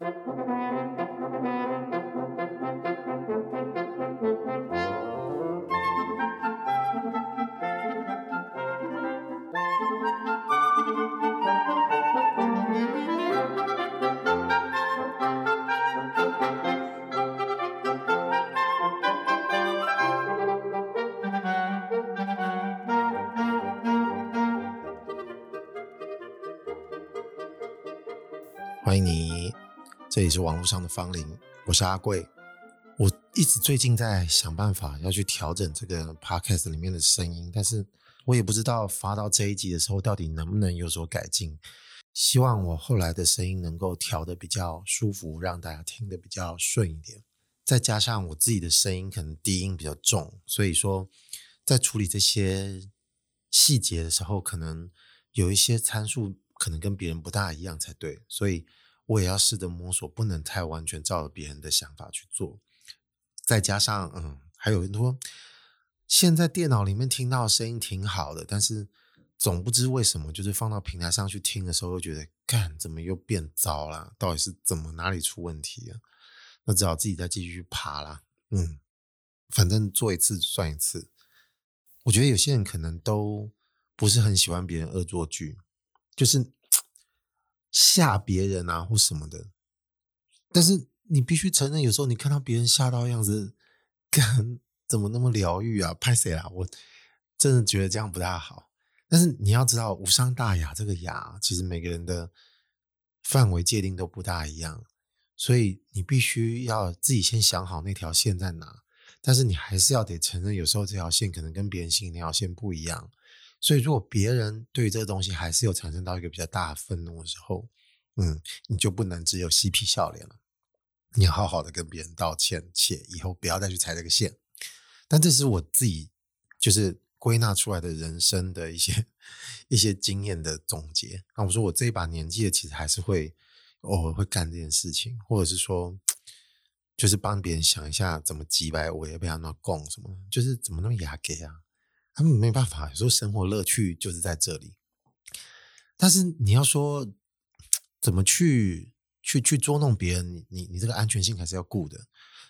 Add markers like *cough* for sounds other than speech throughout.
欢是网络上的芳邻，我是阿贵。我一直最近在想办法要去调整这个 podcast 里面的声音，但是我也不知道发到这一集的时候到底能不能有所改进。希望我后来的声音能够调得比较舒服，让大家听得比较顺一点。再加上我自己的声音可能低音比较重，所以说在处理这些细节的时候，可能有一些参数可能跟别人不大一样才对，所以。我也要试着摸索，不能太完全照着别人的想法去做。再加上，嗯，还有很多现在电脑里面听到声音挺好的，但是总不知为什么，就是放到平台上去听的时候，又觉得，干，怎么又变糟了？到底是怎么哪里出问题了？那只好自己再继续爬啦。嗯，反正做一次算一次。我觉得有些人可能都不是很喜欢别人恶作剧，就是。吓别人啊，或什么的，但是你必须承认，有时候你看到别人吓到样子，干，怎么那么疗愈啊？拍谁啊？我真的觉得这样不大好。但是你要知道，无伤大雅这个雅，其实每个人的范围界定都不大一样，所以你必须要自己先想好那条线在哪。但是你还是要得承认，有时候这条线可能跟别人心里那条线不一样。所以，如果别人对于这个东西还是有产生到一个比较大的愤怒的时候，嗯，你就不能只有嬉皮笑脸了，你要好好的跟别人道歉，且以后不要再去踩这个线。但这是我自己就是归纳出来的人生的一些一些经验的总结。那我说我这一把年纪的，其实还是会偶尔会干这件事情，或者是说，就是帮别人想一下怎么击败我，也不要那供什么，就是怎么那么雅给啊。他们没办法，有时候生活乐趣就是在这里。但是你要说怎么去去去捉弄别人，你你你这个安全性还是要顾的。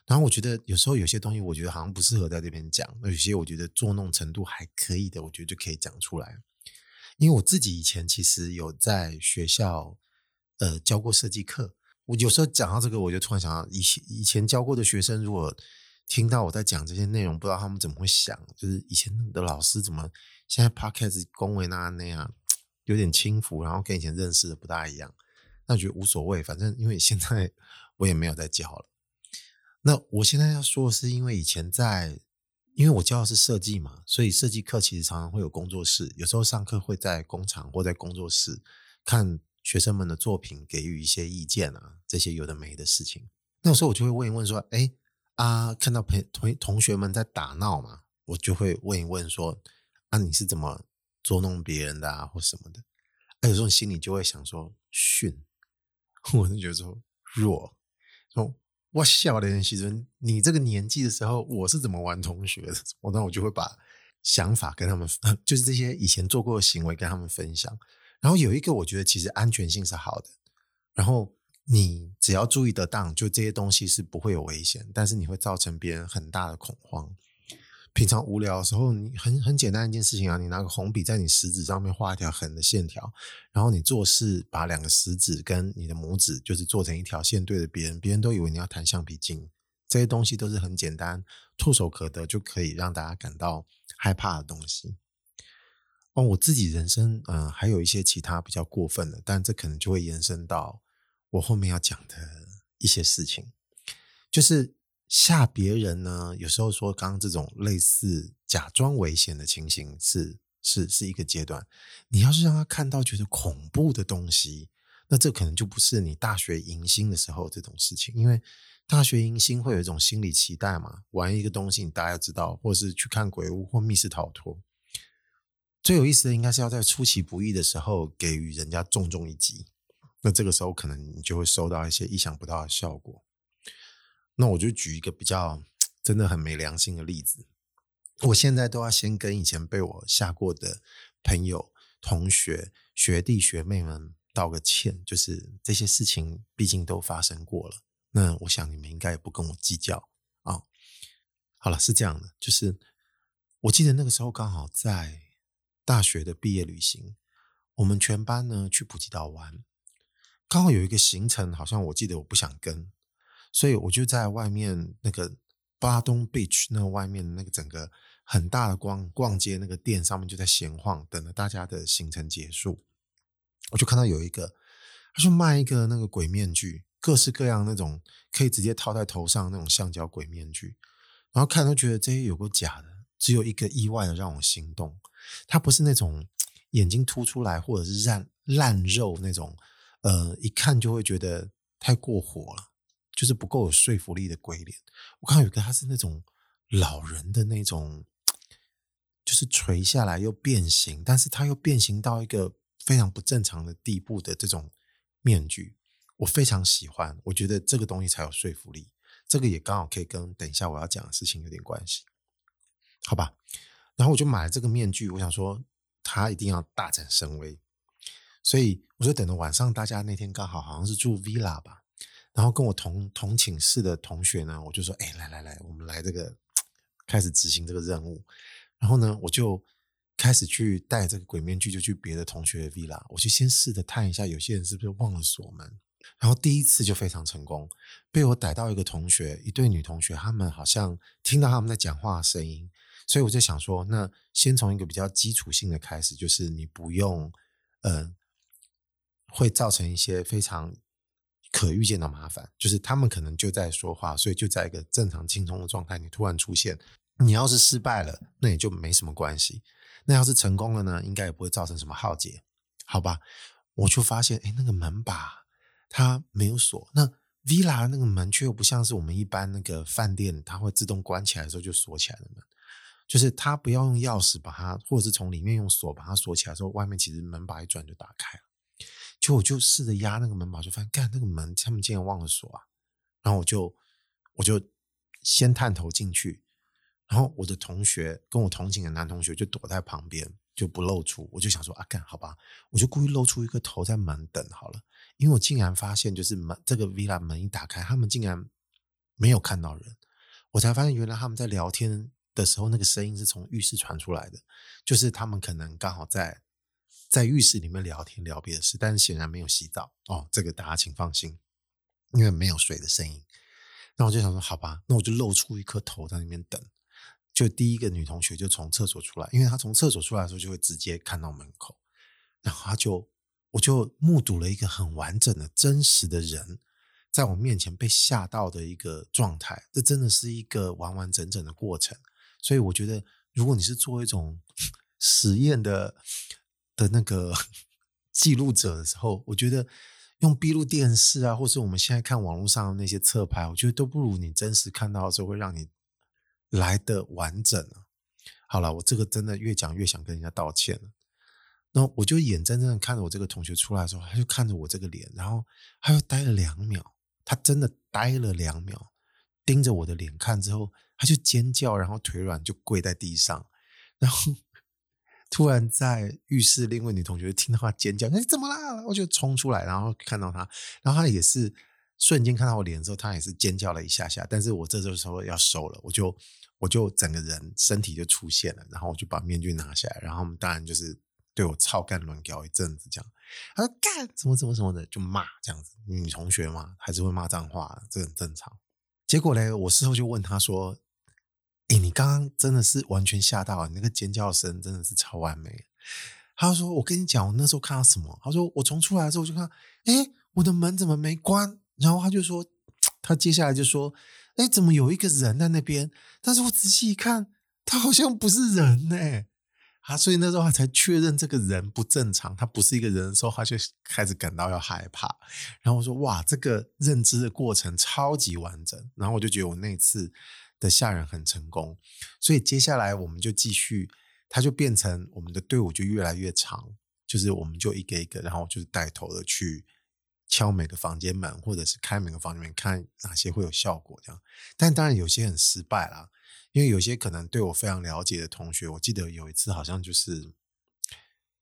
然后我觉得有时候有些东西，我觉得好像不适合在这边讲。那有些我觉得捉弄程度还可以的，我觉得就可以讲出来。因为我自己以前其实有在学校呃教过设计课，我有时候讲到这个，我就突然想到以前以前教过的学生如果。听到我在讲这些内容，不知道他们怎么会想，就是以前的老师怎么现在 podcast 恭维那那样，有点轻浮，然后跟以前认识的不大一样。那我觉得无所谓，反正因为现在我也没有在教了。那我现在要说的是，因为以前在，因为我教的是设计嘛，所以设计课其实常常会有工作室，有时候上课会在工厂或在工作室看学生们的作品，给予一些意见啊，这些有的没的事情。那有时候我就会问一问说，哎。啊，看到朋同同学们在打闹嘛，我就会问一问说：“啊，你是怎么捉弄别人的啊，或什么的？”啊，有时候心里就会想说：“训。*laughs* ”我就觉得说弱。说我小的人其实你这个年纪的时候，我是怎么玩同学的？*laughs* 我那我就会把想法跟他们，*laughs* 就是这些以前做过的行为跟他们分享。然后有一个，我觉得其实安全性是好的。然后。你只要注意得当，就这些东西是不会有危险，但是你会造成别人很大的恐慌。平常无聊的时候，你很很简单一件事情啊，你拿个红笔在你食指上面画一条横的线条，然后你做事把两个食指跟你的拇指就是做成一条线对着别人，别人都以为你要弹橡皮筋。这些东西都是很简单、唾手可得就可以让大家感到害怕的东西。哦，我自己人生嗯、还有一些其他比较过分的，但这可能就会延伸到。我后面要讲的一些事情，就是吓别人呢。有时候说，刚刚这种类似假装危险的情形是是是一个阶段。你要是让他看到觉得恐怖的东西，那这可能就不是你大学迎新的时候这种事情。因为大学迎新会有一种心理期待嘛，玩一个东西，你大家知道，或是去看鬼屋或密室逃脱。最有意思的应该是要在出其不意的时候给予人家重重一击。那这个时候可能你就会收到一些意想不到的效果。那我就举一个比较真的很没良心的例子。我现在都要先跟以前被我吓过的朋友、同学、学弟、学妹们道个歉，就是这些事情毕竟都发生过了。那我想你们应该也不跟我计较啊、哦。好了，是这样的，就是我记得那个时候刚好在大学的毕业旅行，我们全班呢去普吉岛玩，刚好有一个行程，好像我记得我不想跟，所以我就在外面那个巴东 beach 那个外面那个整个很大的逛逛街那个店上面就在闲晃，等着大家的行程结束，我就看到有一个，他就卖一个那个鬼面具。各式各样那种可以直接套在头上那种橡胶鬼面具，然后看都觉得这些有个假的，只有一个意外的让我心动，它不是那种眼睛凸出来或者是烂烂肉那种，呃，一看就会觉得太过火了，就是不够有说服力的鬼脸。我看到有个，它是那种老人的那种，就是垂下来又变形，但是它又变形到一个非常不正常的地步的这种面具。我非常喜欢，我觉得这个东西才有说服力。这个也刚好可以跟等一下我要讲的事情有点关系，好吧？然后我就买了这个面具，我想说他一定要大展神威，所以我就等到晚上，大家那天刚好好像是住 villa 吧，然后跟我同同寝室的同学呢，我就说：“哎，来来来，我们来这个开始执行这个任务。”然后呢，我就开始去戴这个鬼面具，就去别的同学的 villa，我就先试着探一下，有些人是不是忘了锁门。然后第一次就非常成功，被我逮到一个同学，一对女同学，他们好像听到他们在讲话的声音，所以我就想说，那先从一个比较基础性的开始，就是你不用，呃，会造成一些非常可预见的麻烦，就是他们可能就在说话，所以就在一个正常轻松的状态，你突然出现，你要是失败了，那也就没什么关系；那要是成功了呢，应该也不会造成什么浩劫，好吧？我就发现，哎，那个门把。它没有锁，那 villa 那个门却又不像是我们一般那个饭店，它会自动关起来的时候就锁起来的门，就是它不要用钥匙把它，或者是从里面用锁把它锁起来的时候，外面其实门把一转就打开了。就我就试着压那个门把，就发现，干那个门他们竟然忘了锁啊！然后我就我就先探头进去，然后我的同学跟我同寝的男同学就躲在旁边就不露出，我就想说啊，干好吧，我就故意露出一个头在门等好了。因为我竟然发现，就是门这个 villa 门一打开，他们竟然没有看到人，我才发现原来他们在聊天的时候，那个声音是从浴室传出来的，就是他们可能刚好在在浴室里面聊天聊别的事，但是显然没有洗澡哦，这个大家请放心，因为没有水的声音。那我就想说，好吧，那我就露出一颗头在那边等，就第一个女同学就从厕所出来，因为她从厕所出来的时候就会直接看到门口，然后她就。我就目睹了一个很完整的真实的人，在我面前被吓到的一个状态，这真的是一个完完整整的过程。所以我觉得，如果你是做一种 *laughs* 实验的的那个 *laughs* 记录者的时候，我觉得用闭路电视啊，或是我们现在看网络上的那些侧拍，我觉得都不如你真实看到的时候会让你来得完整啊。好了，我这个真的越讲越想跟人家道歉了。然后我就眼睁睁的看着我这个同学出来的时候，他就看着我这个脸，然后他又呆了两秒，他真的呆了两秒，盯着我的脸看之后，他就尖叫，然后腿软就跪在地上，*laughs* 然后突然在浴室另一位女同学听到他尖叫，你怎么啦？我就冲出来，然后看到他，然后他也是瞬间看到我脸的时候，他也是尖叫了一下下，但是我这时候说要收了，我就我就整个人身体就出现了，然后我就把面具拿下来，然后我们当然就是。对我操干乱搞一阵子，这样，他说干什么什么什么的，就骂这样子。女同学嘛，还是会骂脏话，这很正常。结果呢，我事后就问他说：“哎，你刚刚真的是完全吓到，你那个尖叫声真的是超完美。”他说：“我跟你讲，我那时候看到什么？”他说：“我从出来的时候就看，哎，我的门怎么没关？”然后他就说：“他接下来就说，哎，怎么有一个人在那边？但是我仔细一看，他好像不是人呢。”啊，所以那时候他才确认这个人不正常，他不是一个人的时候，他就开始感到要害怕。然后我说：“哇，这个认知的过程超级完整。”然后我就觉得我那次的下人很成功。所以接下来我们就继续，他就变成我们的队伍就越来越长，就是我们就一个一个，然后就是带头的去敲每个房间门，或者是开每个房间门，看哪些会有效果这样。但当然有些很失败啦。因为有些可能对我非常了解的同学，我记得有一次好像就是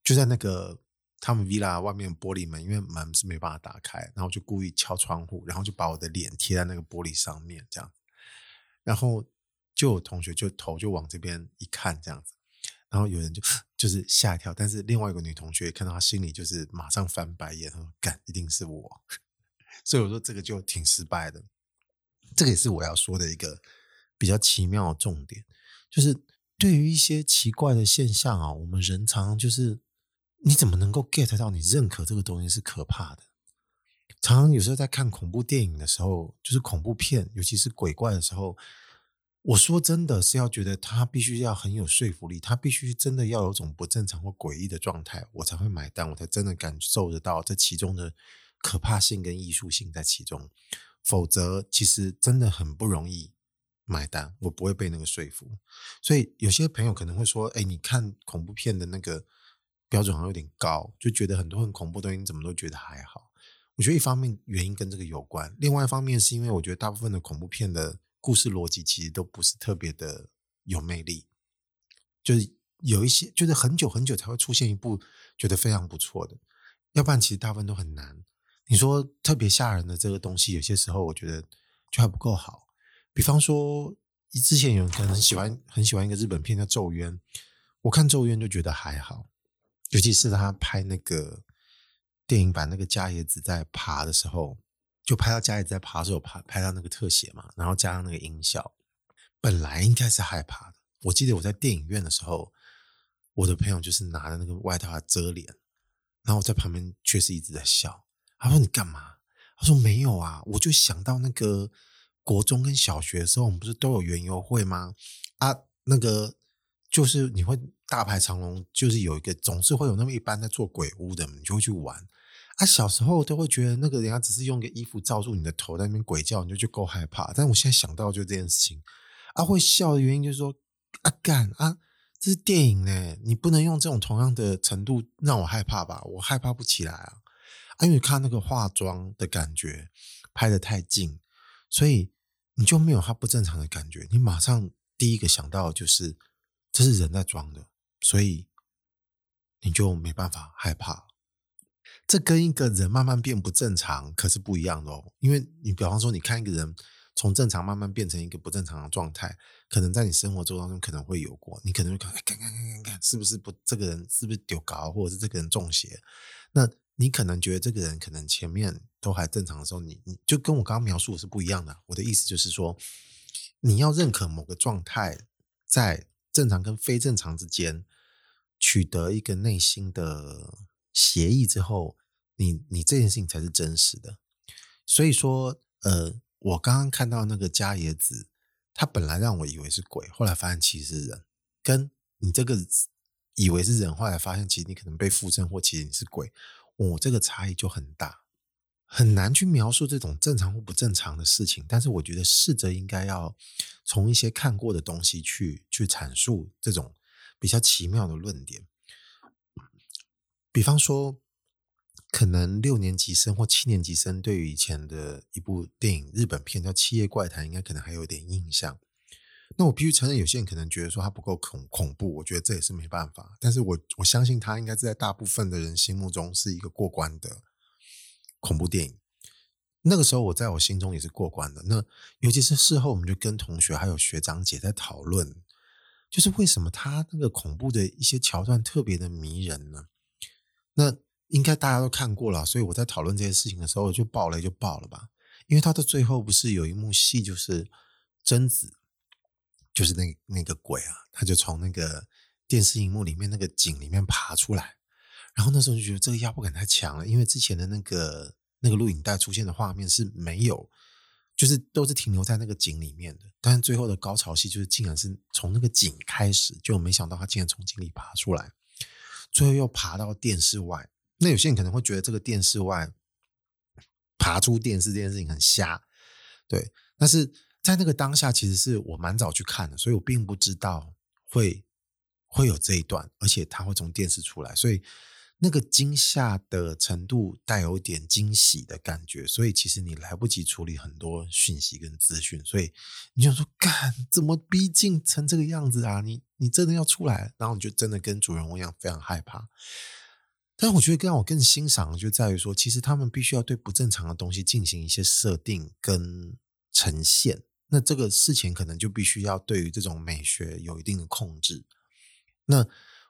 就在那个他们 villa 外面玻璃门，因为门是没办法打开，然后就故意敲窗户，然后就把我的脸贴在那个玻璃上面，这样，然后就有同学就头就往这边一看，这样子，然后有人就就是吓一跳，但是另外一个女同学看到她心里就是马上翻白眼，她说干一定是我，*laughs* 所以我说这个就挺失败的，这个也是我要说的一个比较奇妙的重点，就是对于一些奇怪的现象啊，我们人常常就是。你怎么能够 get 到你认可这个东西是可怕的？常常有时候在看恐怖电影的时候，就是恐怖片，尤其是鬼怪的时候，我说真的是要觉得它必须要很有说服力，它必须真的要有种不正常或诡异的状态，我才会买单，我才真的感受得到这其中的可怕性跟艺术性在其中。否则，其实真的很不容易买单，我不会被那个说服。所以有些朋友可能会说：“哎，你看恐怖片的那个。”标准好像有点高，就觉得很多很恐怖的东西，你怎么都觉得还好。我觉得一方面原因跟这个有关，另外一方面是因为我觉得大部分的恐怖片的故事逻辑其实都不是特别的有魅力，就是有一些就是很久很久才会出现一部觉得非常不错的，要不然其实大部分都很难。你说特别吓人的这个东西，有些时候我觉得就还不够好。比方说，之前有人可能很喜欢很喜欢一个日本片叫《咒怨》，我看《咒怨》就觉得还好。尤其是他拍那个电影版，那个伽椰子在爬的时候，就拍到伽椰子在爬的时候，拍拍到那个特写嘛，然后加上那个音效，本来应该是害怕的。我记得我在电影院的时候，我的朋友就是拿着那个外套遮脸，然后我在旁边确实一直在笑。他说：“你干嘛？”他说：“没有啊，我就想到那个国中跟小学的时候，我们不是都有园游会吗？啊，那个。”就是你会大排长龙，就是有一个总是会有那么一班在做鬼屋的，你就会去玩。啊，小时候都会觉得那个人家只是用个衣服罩住你的头在那边鬼叫，你就就够害怕。但我现在想到就这件事情，啊，会笑的原因就是说，啊干啊，这是电影呢，你不能用这种同样的程度让我害怕吧？我害怕不起来啊，啊，因为看那个化妆的感觉拍得太近，所以你就没有他不正常的感觉，你马上第一个想到就是。这是人在装的，所以你就没办法害怕。这跟一个人慢慢变不正常可是不一样的哦。因为你比方说，你看一个人从正常慢慢变成一个不正常的状态，可能在你生活周当中可能会有过。你可能会看，看看看看看，是不是不这个人是不是丢高，或者是这个人中邪？那你可能觉得这个人可能前面都还正常的时候，你你就跟我刚刚描述的是不一样的。我的意思就是说，你要认可某个状态在。正常跟非正常之间取得一个内心的协议之后，你你这件事情才是真实的。所以说，呃，我刚刚看到那个加野子，他本来让我以为是鬼，后来发现其实是人。跟你这个以为是人，后来发现其实你可能被附身，或其实你是鬼，我、这个差异就很大。很难去描述这种正常或不正常的事情，但是我觉得试着应该要从一些看过的东西去去阐述这种比较奇妙的论点。比方说，可能六年级生或七年级生对于以前的一部电影日本片叫《七夜怪谈》，应该可能还有点印象。那我必须承认，有些人可能觉得说它不够恐恐怖，我觉得这也是没办法。但是我我相信它应该是在大部分的人心目中是一个过关的。恐怖电影，那个时候我在我心中也是过关的。那尤其是事后，我们就跟同学还有学长姐在讨论，就是为什么他那个恐怖的一些桥段特别的迷人呢？那应该大家都看过了，所以我在讨论这些事情的时候就爆雷就爆了吧。因为他的最后不是有一幕戏，就是贞子，就是那那个鬼啊，他就从那个电视荧幕里面那个井里面爬出来。然后那时候就觉得这个压迫感太强了，因为之前的那个那个录影带出现的画面是没有，就是都是停留在那个井里面的。但是最后的高潮戏就是竟然是从那个井开始，就没想到他竟然从井里爬出来，最后又爬到电视外。那有些人可能会觉得这个电视外爬出电视这件事情很瞎，对。但是在那个当下，其实是我蛮早去看的，所以我并不知道会会有这一段，而且他会从电视出来，所以。那个惊吓的程度带有点惊喜的感觉，所以其实你来不及处理很多讯息跟资讯，所以你就说：“干，怎么逼近成这个样子啊？你你真的要出来？”然后你就真的跟主人公一样非常害怕。但我觉得让我更欣赏的就在于说，其实他们必须要对不正常的东西进行一些设定跟呈现。那这个事情可能就必须要对于这种美学有一定的控制。那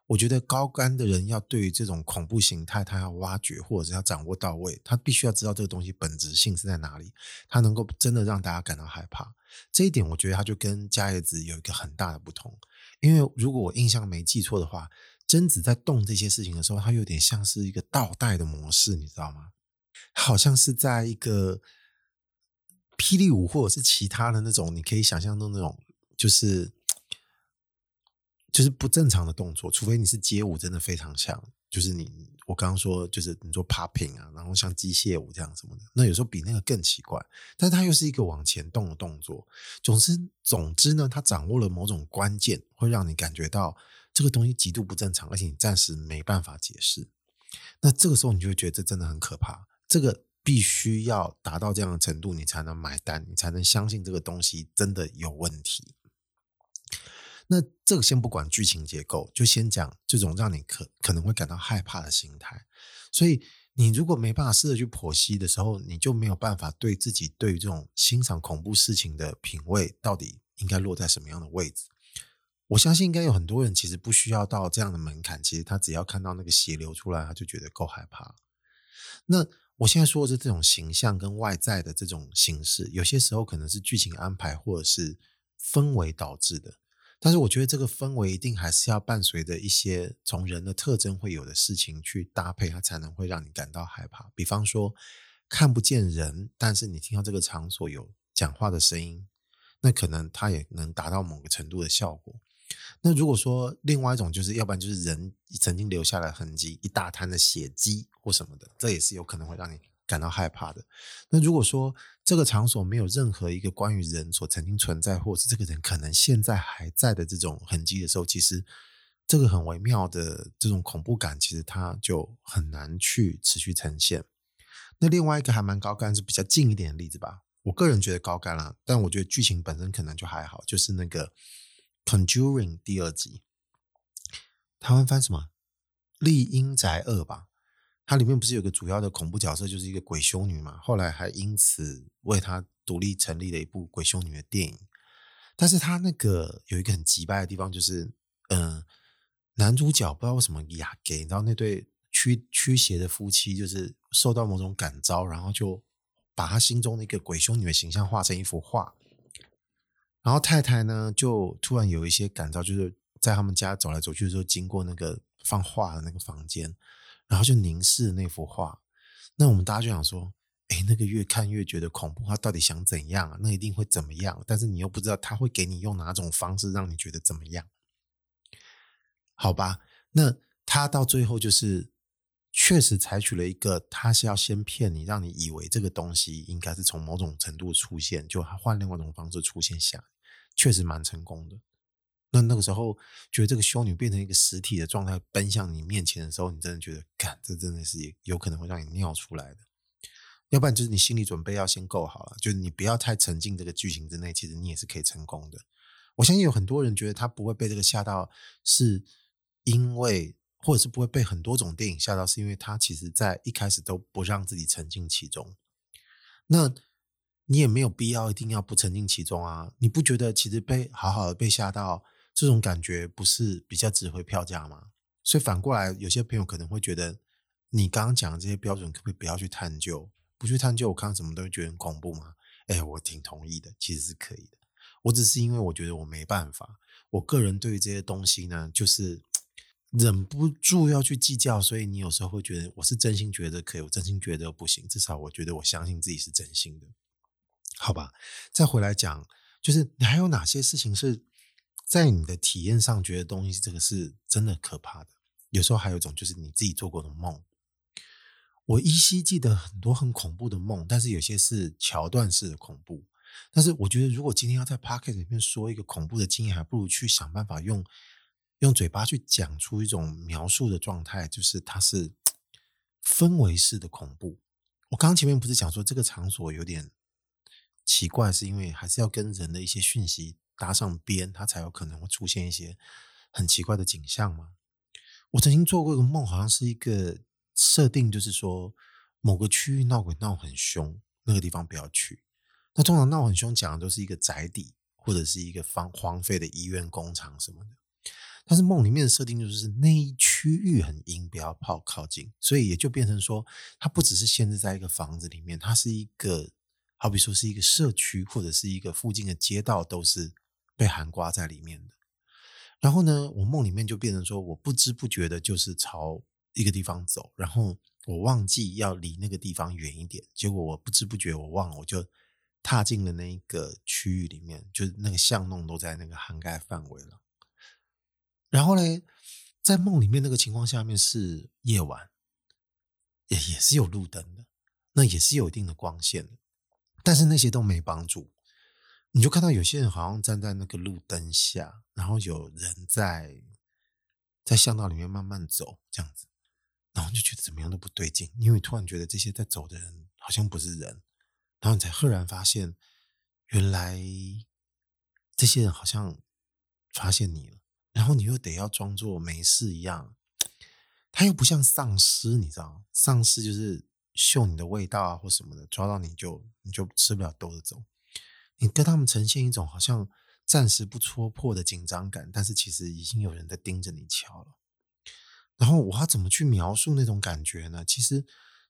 我觉得高干的人要对于这种恐怖形态，他要挖掘或者是要掌握到位，他必须要知道这个东西本质性是在哪里，他能够真的让大家感到害怕。这一点，我觉得他就跟伽椰子有一个很大的不同。因为如果我印象没记错的话，贞子在动这些事情的时候，他有点像是一个倒带的模式，你知道吗？好像是在一个霹雳舞或者是其他的那种，你可以想象中那种，就是。就是不正常的动作，除非你是街舞，真的非常像。就是你，我刚刚说，就是你做 popping 啊，然后像机械舞这样什么的，那有时候比那个更奇怪。但是它又是一个往前动的动作。总之，总之呢，它掌握了某种关键，会让你感觉到这个东西极度不正常，而且你暂时没办法解释。那这个时候，你就会觉得这真的很可怕。这个必须要达到这样的程度，你才能买单，你才能相信这个东西真的有问题。那这个先不管剧情结构，就先讲这种让你可可能会感到害怕的心态。所以你如果没办法试着去剖析的时候，你就没有办法对自己对于这种欣赏恐怖事情的品味到底应该落在什么样的位置。我相信应该有很多人其实不需要到这样的门槛，其实他只要看到那个血流出来，他就觉得够害怕。那我现在说的是这种形象跟外在的这种形式，有些时候可能是剧情安排或者是氛围导致的。但是我觉得这个氛围一定还是要伴随着一些从人的特征会有的事情去搭配，它才能会让你感到害怕。比方说看不见人，但是你听到这个场所有讲话的声音，那可能它也能达到某个程度的效果。那如果说另外一种就是，要不然就是人曾经留下来痕迹，一大滩的血迹或什么的，这也是有可能会让你。感到害怕的。那如果说这个场所没有任何一个关于人所曾经存在，或者是这个人可能现在还在的这种痕迹的时候，其实这个很微妙的这种恐怖感，其实它就很难去持续呈现。那另外一个还蛮高干，是比较近一点的例子吧。我个人觉得高干啦，但我觉得剧情本身可能就还好。就是那个《Conjuring》第二集，台湾翻什么？《厉阴宅二》吧。它里面不是有个主要的恐怖角色，就是一个鬼修女嘛？后来还因此为她独立成立了一部鬼修女的电影。但是他那个有一个很奇葩的地方，就是嗯、男主角不知道为什么哑给，你知道那对驱驱邪的夫妻，就是受到某种感召，然后就把他心中的一个鬼修女的形象画成一幅画。然后太太呢，就突然有一些感召，就是在他们家走来走去的时候，经过那个放画的那个房间。然后就凝视那幅画，那我们大家就想说，哎，那个越看越觉得恐怖，他到底想怎样啊？那一定会怎么样？但是你又不知道他会给你用哪种方式让你觉得怎么样？好吧，那他到最后就是确实采取了一个，他是要先骗你，让你以为这个东西应该是从某种程度出现，就换另外一种方式出现下，确实蛮成功的。那那个时候，觉得这个修女变成一个实体的状态奔向你面前的时候，你真的觉得，干，这真的是有可能会让你尿出来的。要不然就是你心理准备要先够好了，就是你不要太沉浸这个剧情之内，其实你也是可以成功的。我相信有很多人觉得他不会被这个吓到，是因为或者是不会被很多种电影吓到，是因为他其实在一开始都不让自己沉浸其中。那。你也没有必要一定要不沉浸其中啊！你不觉得其实被好好的被吓到这种感觉不是比较值回票价吗？所以反过来，有些朋友可能会觉得，你刚刚讲的这些标准可不可以不要去探究？不去探究，我看什么都会觉得很恐怖吗？哎，我挺同意的，其实是可以的。我只是因为我觉得我没办法，我个人对于这些东西呢，就是忍不住要去计较，所以你有时候会觉得我是真心觉得可以，我真心觉得不行，至少我觉得我相信自己是真心的。好吧，再回来讲，就是你还有哪些事情是在你的体验上觉得东西这个是真的可怕的？有时候还有一种就是你自己做过的梦。我依稀记得很多很恐怖的梦，但是有些是桥段式的恐怖。但是我觉得，如果今天要在 Podcast 里面说一个恐怖的经验，还不如去想办法用用嘴巴去讲出一种描述的状态，就是它是氛围式的恐怖。我刚前面不是讲说这个场所有点。奇怪，是因为还是要跟人的一些讯息搭上边，它才有可能会出现一些很奇怪的景象吗？我曾经做过一个梦，好像是一个设定就是说，某个区域闹鬼闹很凶，那个地方不要去。那通常闹很凶讲的都是一个宅邸或者是一个荒荒废的医院、工厂什么的。但是梦里面的设定就是那一区域很阴，不要跑靠近，所以也就变成说，它不只是限制在一个房子里面，它是一个，好比说是一个社区或者是一个附近的街道，都是被涵盖在里面的。然后呢，我梦里面就变成说，我不知不觉的就是朝一个地方走，然后我忘记要离那个地方远一点，结果我不知不觉我忘了，我就踏进了那个区域里面，就是那个巷弄都在那个涵盖范围了。然后呢，在梦里面那个情况下面是夜晚，也也是有路灯的，那也是有一定的光线的，但是那些都没帮助。你就看到有些人好像站在那个路灯下，然后有人在在巷道里面慢慢走这样子，然后就觉得怎么样都不对劲，因为突然觉得这些在走的人好像不是人，然后你才赫然发现，原来这些人好像发现你了。然后你又得要装作没事一样，他又不像丧尸，你知道，丧尸就是嗅你的味道啊或什么的，抓到你就你就吃不了兜着走。你跟他们呈现一种好像暂时不戳破的紧张感，但是其实已经有人在盯着你瞧了。然后我要怎么去描述那种感觉呢？其实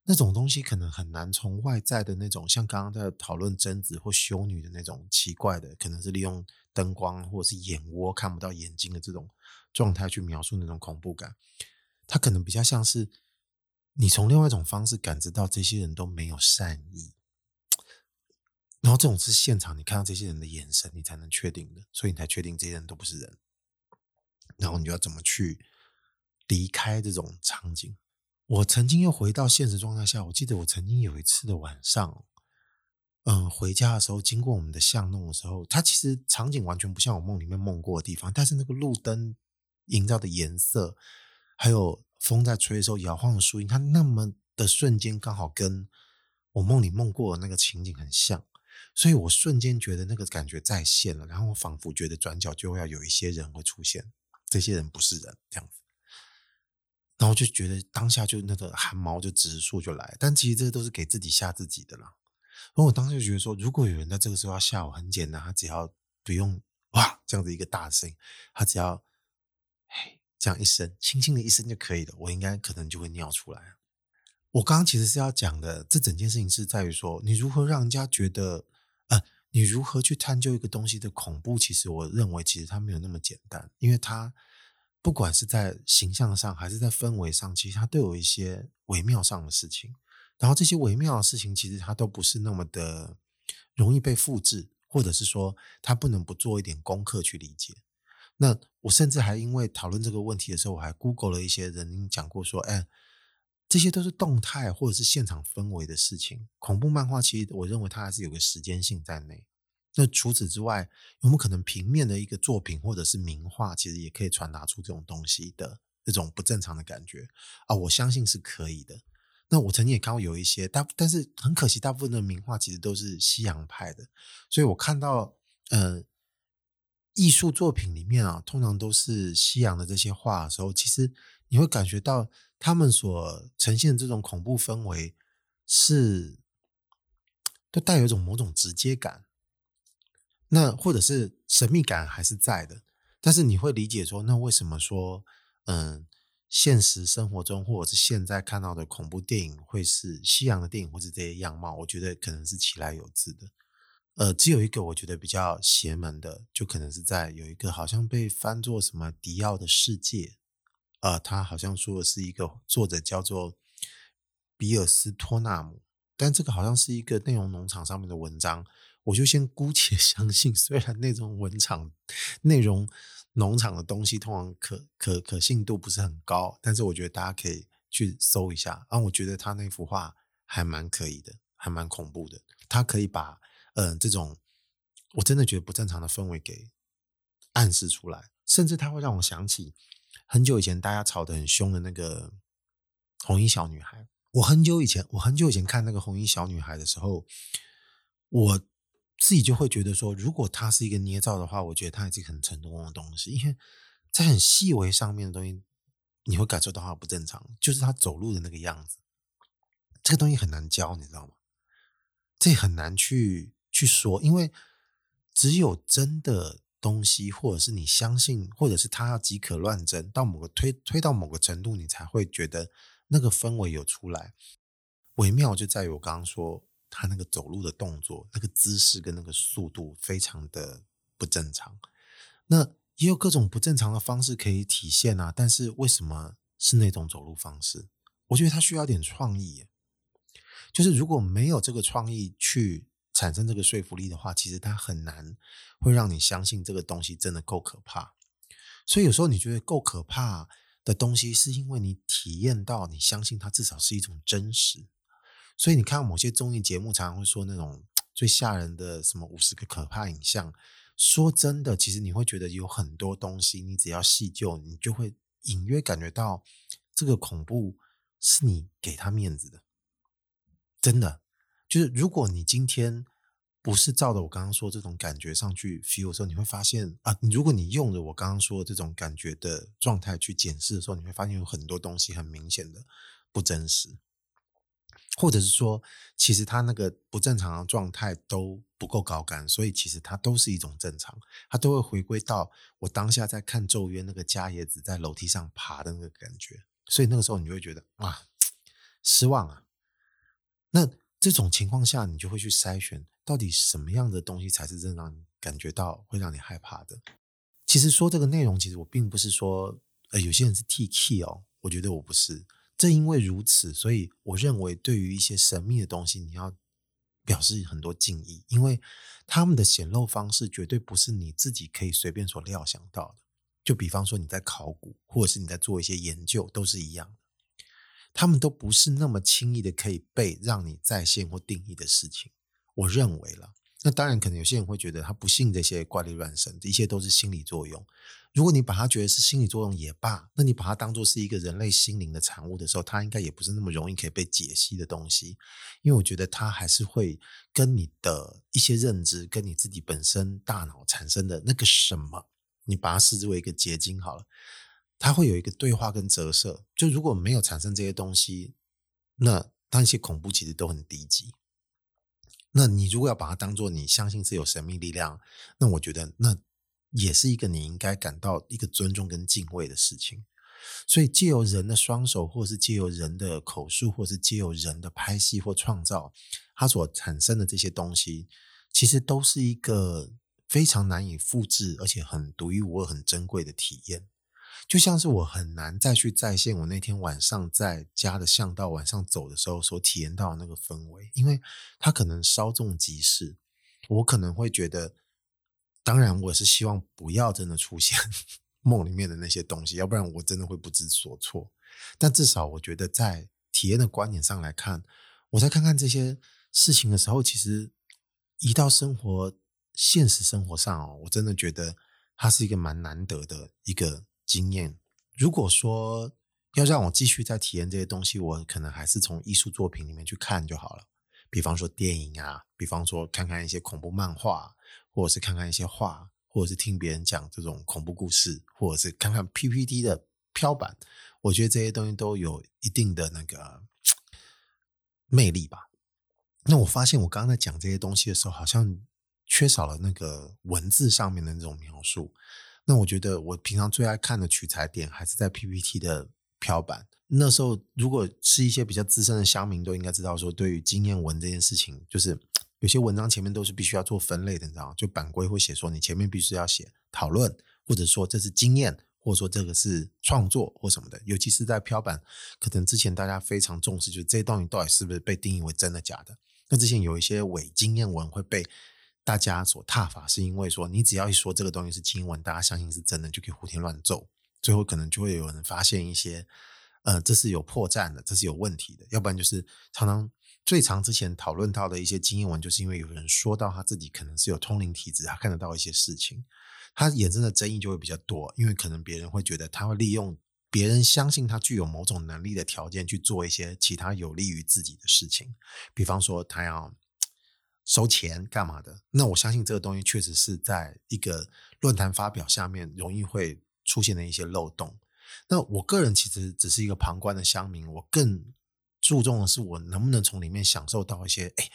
那种东西可能很难从外在的那种，像刚刚在讨论贞子或修女的那种奇怪的，可能是利用。灯光或者是眼窝看不到眼睛的这种状态去描述那种恐怖感，它可能比较像是你从另外一种方式感知到这些人都没有善意，然后这种是现场你看到这些人的眼神，你才能确定的，所以你才确定这些人都不是人，然后你就要怎么去离开这种场景。我曾经又回到现实状态下，我记得我曾经有一次的晚上。嗯，回家的时候经过我们的巷弄的时候，它其实场景完全不像我梦里面梦过的地方，但是那个路灯营造的颜色，还有风在吹的时候摇晃的树荫，它那么的瞬间刚好跟我梦里梦过的那个情景很像，所以我瞬间觉得那个感觉再现了，然后我仿佛觉得转角就要有一些人会出现，这些人不是人这样子，然后就觉得当下就那个汗毛就直竖就来，但其实这都是给自己吓自己的啦。然后我当时就觉得说，如果有人在这个时候要吓我，很简单，他只要不用哇这样子一个大声，他只要嘿这样一声，轻轻的一声就可以了，我应该可能就会尿出来。我刚刚其实是要讲的，这整件事情是在于说，你如何让人家觉得，呃，你如何去探究一个东西的恐怖？其实我认为，其实它没有那么简单，因为它不管是在形象上还是在氛围上，其实它都有一些微妙上的事情。然后这些微妙的事情，其实它都不是那么的容易被复制，或者是说它不能不做一点功课去理解。那我甚至还因为讨论这个问题的时候，我还 Google 了一些人讲过说，哎，这些都是动态或者是现场氛围的事情。恐怖漫画其实我认为它还是有个时间性在内。那除此之外，有没有可能平面的一个作品或者是名画，其实也可以传达出这种东西的这种不正常的感觉啊？我相信是可以的。那我曾经也看过有一些，但但是很可惜，大部分的名画其实都是西洋派的，所以我看到，呃，艺术作品里面啊，通常都是西洋的这些画的时候，其实你会感觉到他们所呈现的这种恐怖氛围是，都带有一种某种直接感，那或者是神秘感还是在的，但是你会理解说，那为什么说，嗯、现实生活中，或者是现在看到的恐怖电影，会是西洋的电影，或是这些样貌，我觉得可能是其来有自的。呃，只有一个我觉得比较邪门的，就可能是在有一个好像被翻作什么迪奥的世界，呃，他好像说的是一个作者叫做比尔斯托纳姆，但这个好像是一个内容农场上面的文章，我就先姑且 *laughs* 相信，虽然那种文场内容。农场的东西通常可可可信度不是很高，但是我觉得大家可以去搜一下。啊，我觉得他那幅画还蛮可以的，还蛮恐怖的。他可以把嗯、呃、这种我真的觉得不正常的氛围给暗示出来，甚至他会让我想起很久以前大家吵得很凶的那个红衣小女孩。我很久以前，我很久以前看那个红衣小女孩的时候，我。自己就会觉得说，如果她是一个捏造的话，我觉得它也是很成功的东西，因为在很细微上面的东西，你会感受到她不正常，就是她走路的那个样子。这个东西很难教，你知道吗？这很难去去说，因为只有真的东西，或者是你相信，或者是他要即可乱真，到某个推推到某个程度，你才会觉得那个氛围有出来。微妙就在于我刚刚说，他那个走路的动作、那个姿势跟那个速度非常的不正常。那也有各种不正常的方式可以体现啊，但是为什么是那种走路方式？我觉得他需要点创意。就是如果没有这个创意去产生这个说服力的话，其实它很难会让你相信这个东西真的够可怕。所以有时候你觉得够可怕的东西，是因为你体验到，你相信它至少是一种真实。所以你看某些综艺节目，常常会说那种最吓人的什么五十个可怕影像。说真的，其实你会觉得有很多东西，你只要细究，你就会隐约感觉到这个恐怖是你给他面子的。真的，就是如果你今天不是照着我刚刚说这种感觉上去 feel 的时候，你会发现啊，如果你用着我刚刚说的这种感觉的状态去检视的时候，你会发现有很多东西很明显的不真实，或者是说，其实他那个不正常的状态都不够高干，所以其实它都是一种正常，它都会回归到我当下在看《咒怨》那个伽椰子在楼梯上爬的那个感觉，所以那个时候你就会觉得啊，失望啊。那这种情况下，你就会去筛选，到底什么样的东西才是真的让你感觉到会让你害怕的。其实说这个内容，其实我并不是说，呃，有些人是 T K 哦，我觉得我不是。正因为如此，所以我认为对于一些神秘的东西，你要表示很多敬意，因为他们的显露方式绝对不是你自己可以随便所料想到的。就比方说你在考古，或者是你在做一些研究，都是一样的。他们都不是那么轻易的可以被让你再现或定义的事情，我认为了。那当然，可能有些人会觉得他不信这些怪力乱神，一切都是心理作用。如果你把它觉得是心理作用也罢，那你把它当做是一个人类心灵的产物的时候，它应该也不是那么容易可以被解析的东西。因为我觉得它还是会跟你的一些认知，跟你自己本身大脑产生的那个什么，你把它视之为一个结晶好了。它会有一个对话跟折射，就如果没有产生这些东西，那那些恐怖其实都很低级。那你如果要把它当做你相信是有神秘力量，那我觉得那也是一个你应该感到一个尊重跟敬畏的事情。所以借由人的双手，或是借由人的口述，或是借由人的拍戏或创造，它所产生的这些东西，其实都是一个非常难以复制，而且很独一无二、很珍贵的体验。就像是我很难再去再现我那天晚上在家的巷道晚上走的时候所体验到的那个氛围，因为它可能稍纵即逝。我可能会觉得，当然我是希望不要真的出现 *laughs* 梦里面的那些东西，要不然我真的会不知所措。但至少我觉得在体验的观点上来看，我在看看这些事情的时候，其实一到生活现实生活上哦，我真的觉得它是一个蛮难得的一个。经验，如果说要让我继续再体验这些东西，我可能还是从艺术作品里面去看就好了。比方说电影啊，比方说看看一些恐怖漫画，或者是看看一些画，或者是听别人讲这种恐怖故事，或者是看看 PPT 的飘板。我觉得这些东西都有一定的那个魅力吧。那我发现我刚刚在讲这些东西的时候，好像缺少了那个文字上面的那种描述。那我觉得我平常最爱看的取材点还是在 PPT 的飘板。那时候如果是一些比较资深的乡民，都应该知道说，对于经验文这件事情，就是有些文章前面都是必须要做分类的，你知道吗？就版规会写说，你前面必须要写讨论，或者说这是经验，或者说这个是创作或什么的。尤其是在飘板，可能之前大家非常重视，就是这些东西到底是不是被定义为真的假的。那之前有一些伪经验文会被。大家所踏伐，是因为说，你只要一说这个东西是经文，大家相信是真的，就可以胡填乱奏，最后可能就会有人发现一些，呃，这是有破绽的，这是有问题的。要不然就是常常最常之前讨论到的一些经验文，就是因为有人说到他自己可能是有通灵体质，他看得到一些事情，他衍生的争议就会比较多，因为可能别人会觉得他会利用别人相信他具有某种能力的条件去做一些其他有利于自己的事情，比方说他要。收钱干嘛的？那我相信这个东西确实是在一个论坛发表下面容易会出现的一些漏洞。那我个人其实只是一个旁观的乡民，我更注重的是我能不能从里面享受到一些，哎，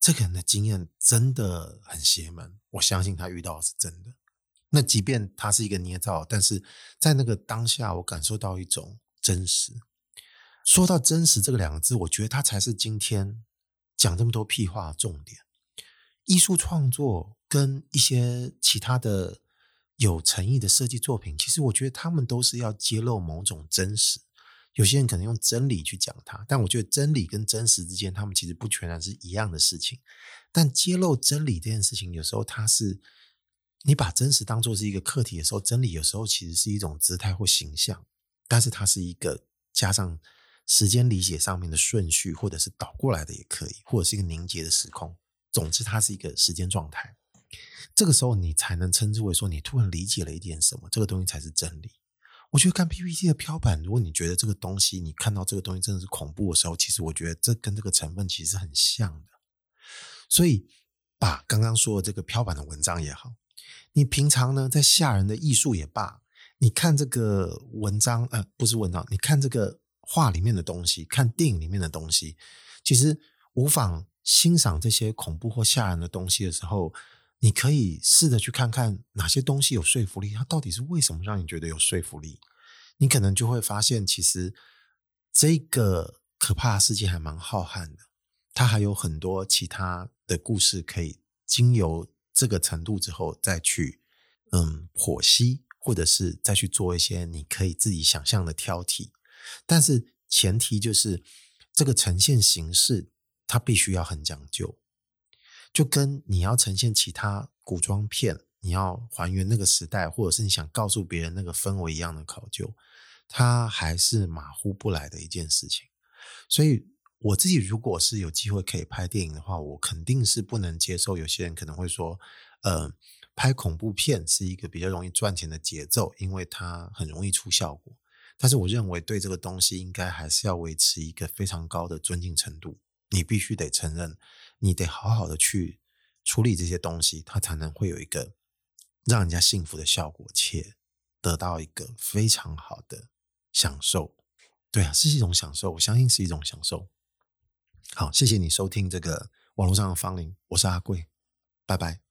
这个人的经验真的很邪门，我相信他遇到的是真的。那即便他是一个捏造，但是在那个当下，我感受到一种真实。说到真实这个两个字，我觉得它才是今天讲这么多屁话的重点。艺术创作跟一些其他的。有诚意的设计作品，其实我觉得他们都是要揭露某种真实。有些人可能用真理去讲它，但我觉得真理跟真实之间，他们其实不全然是一样的事情。但揭露真理这件事情，有时候它是你把真实当作是一个课题的时候，真理有时候其实是一种姿态或形象，但是它是一个加上时间理解上面的顺序，或者是倒过来的也可以，或者是一个凝结的时空。总之，它是一个时间状态。这个时候，你才能称之为说，你突然理解了一点什么，这个东西才是真理。我觉得看 PPT 的飘板，如果你觉得这个东西，你看到这个东西真的是恐怖的时候，其实我觉得这跟这个成分其实很像的。所以，把刚刚说的这个飘板的文章也好，你平常呢在吓人的艺术也罢，你看这个文章，呃，不是文章，你看这个画里面的东西，看电影里面的东西，其实无妨欣赏这些恐怖或吓人的东西的时候。你可以试着去看看哪些东西有说服力，它到底是为什么让你觉得有说服力？你可能就会发现，其实这个可怕的世界还蛮浩瀚的，它还有很多其他的故事可以经由这个程度之后再去嗯剖析，或者是再去做一些你可以自己想象的挑剔。但是前提就是这个呈现形式它必须要很讲究。就跟你要呈现其他古装片，你要还原那个时代，或者是你想告诉别人那个氛围一样的考究，它还是马虎不来的一件事情。所以我自己如果是有机会可以拍电影的话，我肯定是不能接受有些人可能会说，呃，拍恐怖片是一个比较容易赚钱的节奏，因为它很容易出效果。但是我认为对这个东西应该还是要维持一个非常高的尊敬程度。你必须得承认，你得好好的去处理这些东西，它才能会有一个让人家幸福的效果，且得到一个非常好的享受。对啊，是一种享受，我相信是一种享受。好，谢谢你收听这个网络上的芳龄，我是阿贵，拜拜。